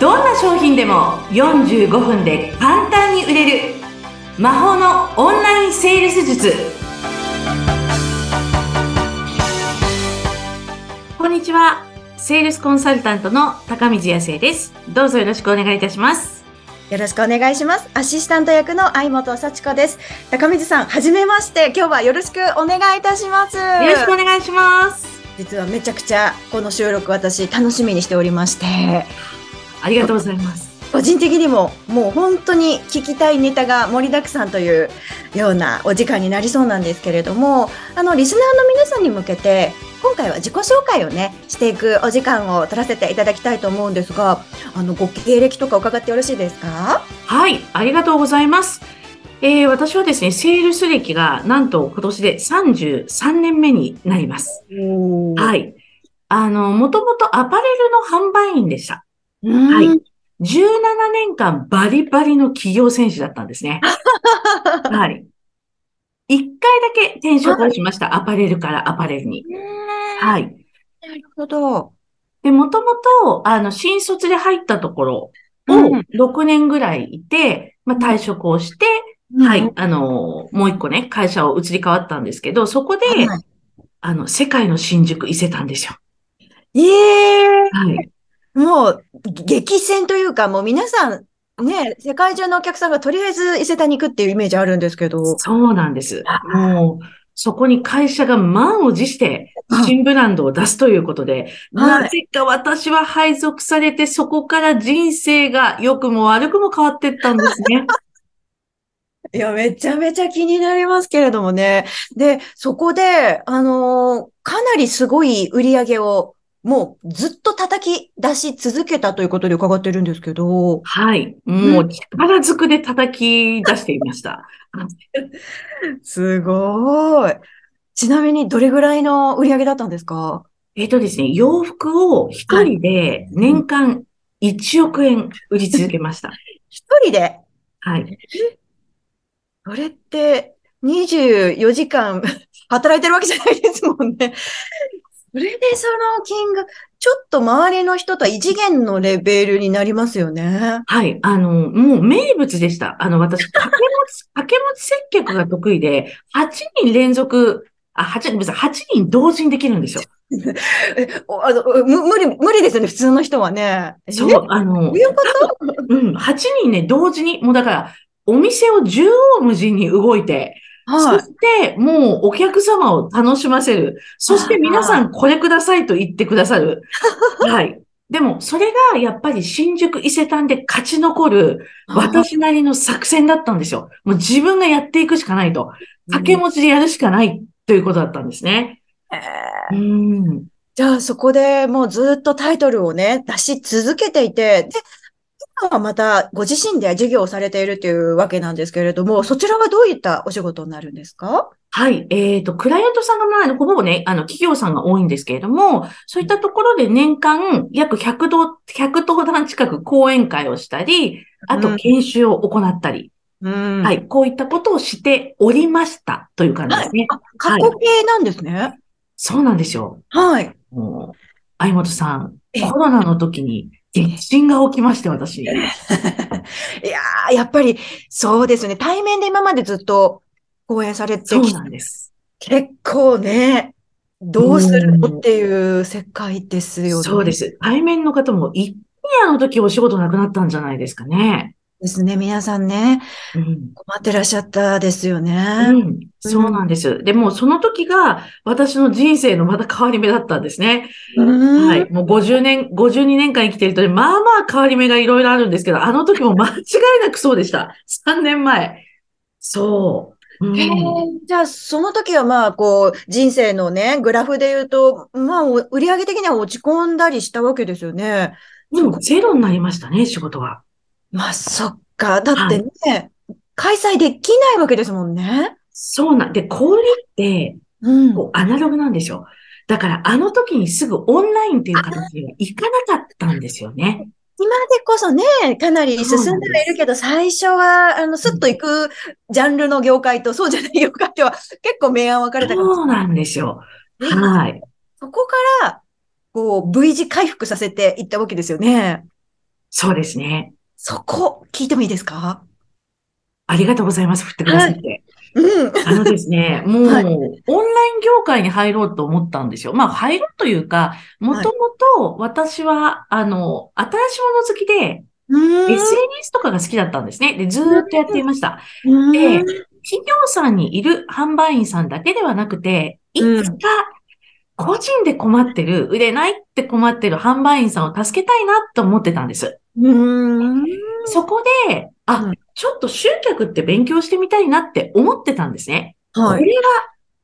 どんな商品でも45分で簡単に売れる魔法のオンラインセールス術こんにちはセールスコンサルタントの高水康生ですどうぞよろしくお願いいたしますよろしくお願いします。アシスタント役の相本幸子です。高水さん、はじめまして。今日はよろしくお願いいたします。よろしくお願いします。実はめちゃくちゃこの収録私楽しみにしておりまして。ありがとうございます。個人的にももう本当に聞きたいネタが盛りだくさんというようなお時間になりそうなんですけれども、あの、リスナーの皆さんに向けて、今回は自己紹介をね、していくお時間を取らせていただきたいと思うんですが、あの、ご経歴とか伺ってよろしいですか？はい、ありがとうございます。えー、私はですね、セールス歴がなんと今年で33年目になります。はい。あの、もともとアパレルの販売員でした。はい。17年間バリバリの企業選手だったんですね。はい。一回だけ転職をしました。アパレルからアパレルに。はい。なるほど。で、もともと、あの、新卒で入ったところを6年ぐらいいて、まあ、退職をして、はい、あの、もう一個ね、会社を移り変わったんですけど、そこで、はい、あの、世界の新宿伊勢たんですよ。ええー、はい。もう、激戦というか、もう皆さん、ね、世界中のお客さんがとりあえず伊勢丹に行くっていうイメージあるんですけど。そうなんです。もう、そこに会社が満を持して新ブランドを出すということで、はい、なぜか私は配属されて、そこから人生が良くも悪くも変わっていったんですね。いや、めちゃめちゃ気になりますけれどもね。で、そこで、あのー、かなりすごい売り上げをもうずっと叩き出し続けたということで伺ってるんですけど。はい。もう力ずくで叩き出していました。すごい。ちなみにどれぐらいの売り上げだったんですか？えっ、とですね、洋服を一人で年間1億円売り続けました。一人で？はい。それって24時間働いてるわけじゃないですもんね。それでその金額、ちょっと周りの人とは異次元のレベルになりますよね。はい。あの、もう名物でした。あの、私、掛け持ち、掛け持ち接客が得意で、8人連続、あ、8人、ごめんなさい、8人同時にできるんですよ。あのむ無理、無理ですよね、普通の人はね。そう、あの、いうこと？うん、8人ね、同時に、もうだから、お店を縦横無尽に動いて、はい、そして、もうお客様を楽しませる。そして皆さんこれくださいと言ってくださる。はい。でも、それがやっぱり新宿伊勢丹で勝ち残る私なりの作戦だったんですよ。もう自分がやっていくしかないと。掛け持ちでやるしかないということだったんですね。うん、うんじゃあそこでもうずっとタイトルをね、出し続けていて、で、今はまたご自身で授業をされているというわけなんですけれども、そちらはどういったお仕事になるんですか？はい。えっ、ー、と、クライアントさんがまあ、ほぼね、あの、企業さんが多いんですけれども、そういったところで年間約100度、100登壇近く講演会をしたり、あと研修を行ったり、うん、はい。こういったことをしておりましたという感じですね。はい、過去形なんですね、はい、そうなんですよ。はい。もう、相本さん、コロナの時に、激震が起きまして、私。いやー、やっぱり、そうですね。対面で今までずっと講演されてきて。そうなんです。結構ね、どうするのっていう世界ですよね。そうです。対面の方も、一気にあの時お仕事なくなったんじゃないですかね。ですね。皆さんね、うん、困ってらっしゃったですよね。うん、そうなんです。でも、その時が私の人生のまた変わり目だったんですね。はい。もう50年、52年間生きてると、まあまあ変わり目がいろいろあるんですけど、あの時も間違いなくそうでした。3年前。そう。うん、じゃあ、その時はまあ、こう、人生のね、グラフで言うと、まあ、売上的には落ち込んだりしたわけですよね。でも、ゼロになりましたね、仕事は。まあ、そっか。だってね、はい、開催できないわけですもんね。そうなんで、小売って、うん、こうアナログなんですよ。だから、あの時にすぐオンラインっていう形にはいかなかったんですよね。今でこそね、かなり進んではいるけど、最初は、あの、スッと行くジャンルの業界と、そうじゃない業界では結構明暗分かれたかもそうなんですよ。はい。そこから、こう、V 字回復させていったわけですよね。そうですね。そこ、聞いてもいいですか？ありがとうございます。振ってくださって。うん。あのですね、もう、はい、オンライン業界に入ろうと思ったんですよ。まあ、入ろうというか、もともと私は、あの、新しいもの好きで、SNS とかが好きだったんですね。で、ずーっとやっていました。で、企業さんにいる販売員さんだけではなくて、いつか個人で困ってる、売れないって困ってる販売員さんを助けたいなと思ってたんです。そこで、あ、ちょっと集客って勉強してみたいなって思ってたんですね。はい。これは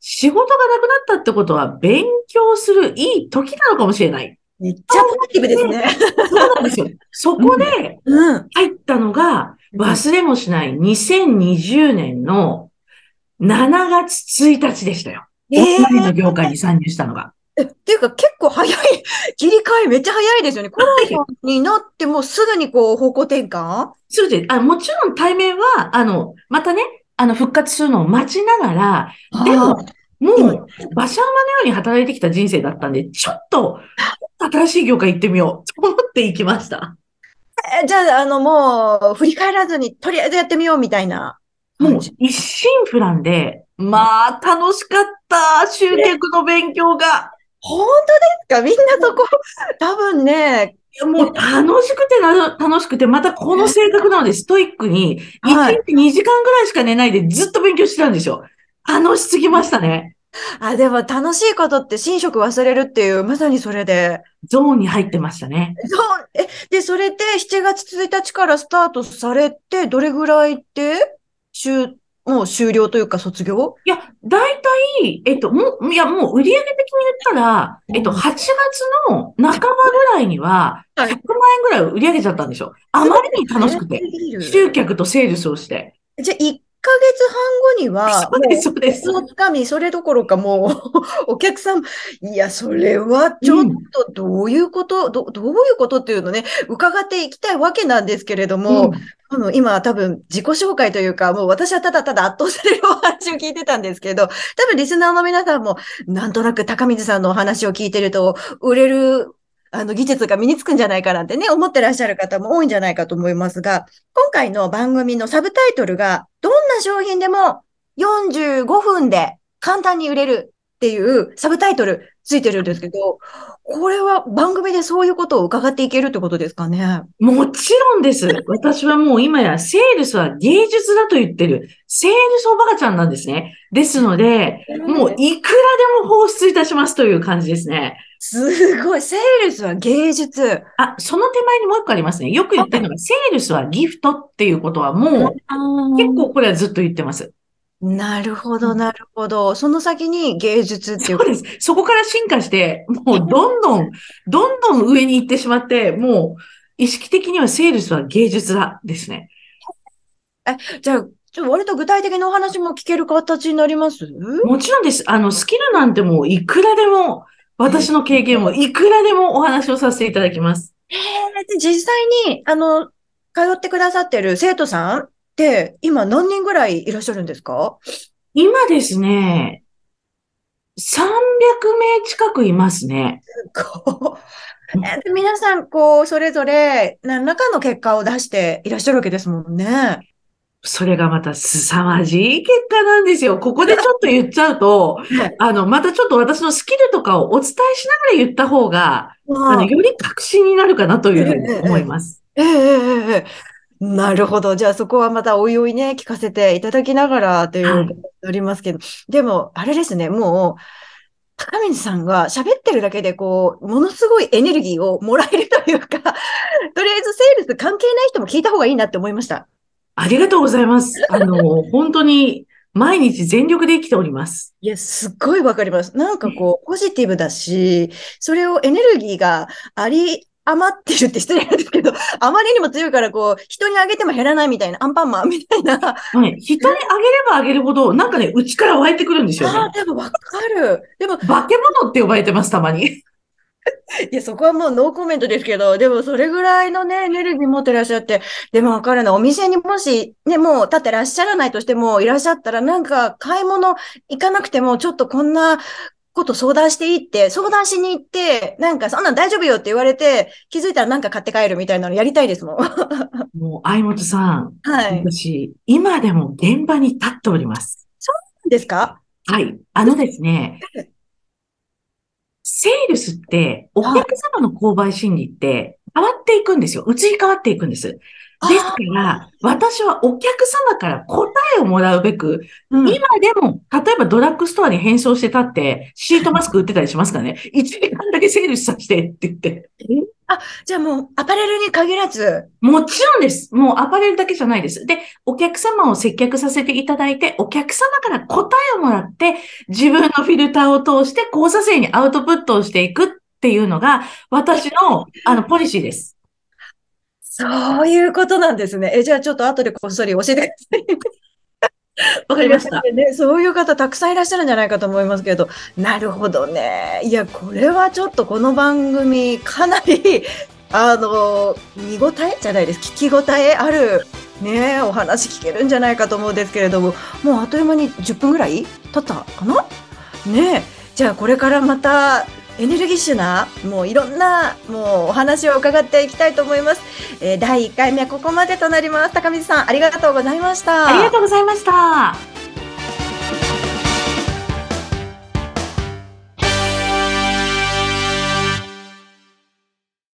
仕事がなくなったってことは勉強するいい時なのかもしれない。めっちゃポジティブですね。そうなんですよ。そこで入ったのが、忘れもしない2020年の7月1日でしたよ。の業界に参入したのが。え、っていうか結構早い、切り替えめっちゃ早いですよね。コロナになってもすぐにこう方向転換？そうです。あもちろん対面は、あの、またね、あの、復活するのを待ちながら、でも、もう、馬車馬のように働いてきた人生だったんで、ちょっと、新しい業界行ってみようと思って行きました。えじゃあ、あの、もう、振り返らずに、とりあえずやってみようみたいな。もう、一心不乱で、まあ、楽しかった、集客の勉強が。本当ですか？みんなそこ、多分ね、もう楽しくてな、楽しくて、またこの性格なので、ストイックに、1日2時間ぐらいしか寝ないでずっと勉強してたんですよ。楽しすぎましたね。あ、でも楽しいことって寝食忘れるっていう、まさにそれで。ゾーンに入ってましたね。ゾーン、え、で、それで7月1日からスタートされて、どれぐらいって週、もう終了というか卒業？いや、大体、えっと、もう、いや、もう売上的に言ったら、えっと、8月の半ばぐらいには、100万円ぐらい売り上げちゃったんでしょ。あまりに楽しくて。集客とセールスをして。じゃあ、1ヶ月半後には、そうです、そうです。つかみ、それどころかもう、お客さん、いや、それはちょっとどういうこと、うん、どどういうことっていうのね、伺っていきたいわけなんですけれども、うん、あの今多分自己紹介というか、もう私はただただ圧倒されるお話を聞いてたんですけど、多分リスナーの皆さんも、なんとなく高水さんのお話を聞いてると、売れるあの、技術が身につくんじゃないかなんてね、思ってらっしゃる方も多いんじゃないかと思いますが、今回の番組のサブタイトルが、どんな商品でも45分で簡単に売れるっていうサブタイトルついてるんですけど、これは番組でそういうことを伺っていけるってことですかね？もちろんです。私はもう今やセールスは芸術だと言ってる、セールスおばかちゃんなんですね。ですので、もういくらでも放出いたしますという感じですね。すごい。セールスは芸術。あ、その手前にもう一個ありますね。よく言ってるのが、セールスはギフトっていうことはもう、結構これはずっと言ってます。なるほど、なるほど。その先に芸術っていうそうです。そこから進化して、もうどんどん、どんどん上に行ってしまって、もう意識的にはセールスは芸術だですね。え、じゃあ、ちょ割と具体的なお話も聞ける形になります？もちろんです。あの、スキルなんてもういくらでも、私の経験もいくらでもお話をさせていただきます。えー、実際に、あの、通ってくださってる生徒さん今何人ぐらいいらっしゃるんですか？今ですね、300名近くいますね。皆さん、こう、それぞれ何らかの結果を出していらっしゃるわけですもんね。それがまた凄まじい結果なんですよ。ここでちょっと言っちゃうと、あの、またちょっと私のスキルとかをお伝えしながら言った方が、あの、より確信になるかなというふうに思います。えええええなるほど。じゃあそこはまたおいおいね、聞かせていただきながらということになりますけど、はい、でも、あれですね、もう、高水さんが喋ってるだけで、こう、ものすごいエネルギーをもらえるというか、とりあえずセールス関係ない人も聞いた方がいいなって思いました？ありがとうございます。あの、本当に毎日全力で生きております。いや、すっごいわかります。なんかこう、ポジティブだし、それをエネルギーがあり余ってるって失礼なんですけど、あまりにも強いから、こう、人にあげても減らないみたいな、アンパンマンみたいな。はい。人にあげればあげるほど、なんかね、内から湧いてくるんですよね。ああ、でもわかる。でも、化け物って呼ばれてます、たまに。いや、そこはもうノーコメントですけど、でもそれぐらいのね、エネルギー持ってらっしゃって、でもわかるな、お店にもし、ね、もう立ってらっしゃらないとしても、いらっしゃったら、なんか買い物行かなくても、ちょっとこんなこと相談していいって、相談しに行って、なんかそんなん大丈夫よって言われて、気づいたらなんか買って帰るみたいなのやりたいですもん。もう、相本さん。はい。私、今でも現場に立っております。そうなんですか？はい。あのですね、セールスって、お客様の購買心理って変わっていくんですよ。移り変わっていくんです。ですから、私はお客様から答えをもらうべく、うん、今でも、例えばドラッグストアに変装してたって、シートマスク売ってたりしますからね。1時間だけセールスさせてって言って。あ、じゃあもうアパレルに限らずもちろんです。もうアパレルだけじゃないです。で、お客様を接客させていただいて、お客様から答えをもらって、自分のフィルターを通して交差性にアウトプットをしていくっていうのが、私の、あの、ポリシーです。そういうことなんですね。え、じゃあちょっと後でこっそり教えてください。わかりました、ね。そういう方たくさんいらっしゃるんじゃないかと思いますけど、なるほどね。いや、これはちょっとこの番組、かなり、あの、見応えじゃないです。聞き応えある、ね、お話聞けるんじゃないかと思うんですけれども、もうあっという間に10分ぐらい経ったかな？ねじゃあこれからまた、エネルギッシュな、もういろんな、もうお話を伺っていきたいと思います。えー、第1回目はここまでとなります。高水さん、ありがとうございました。ありがとうございました。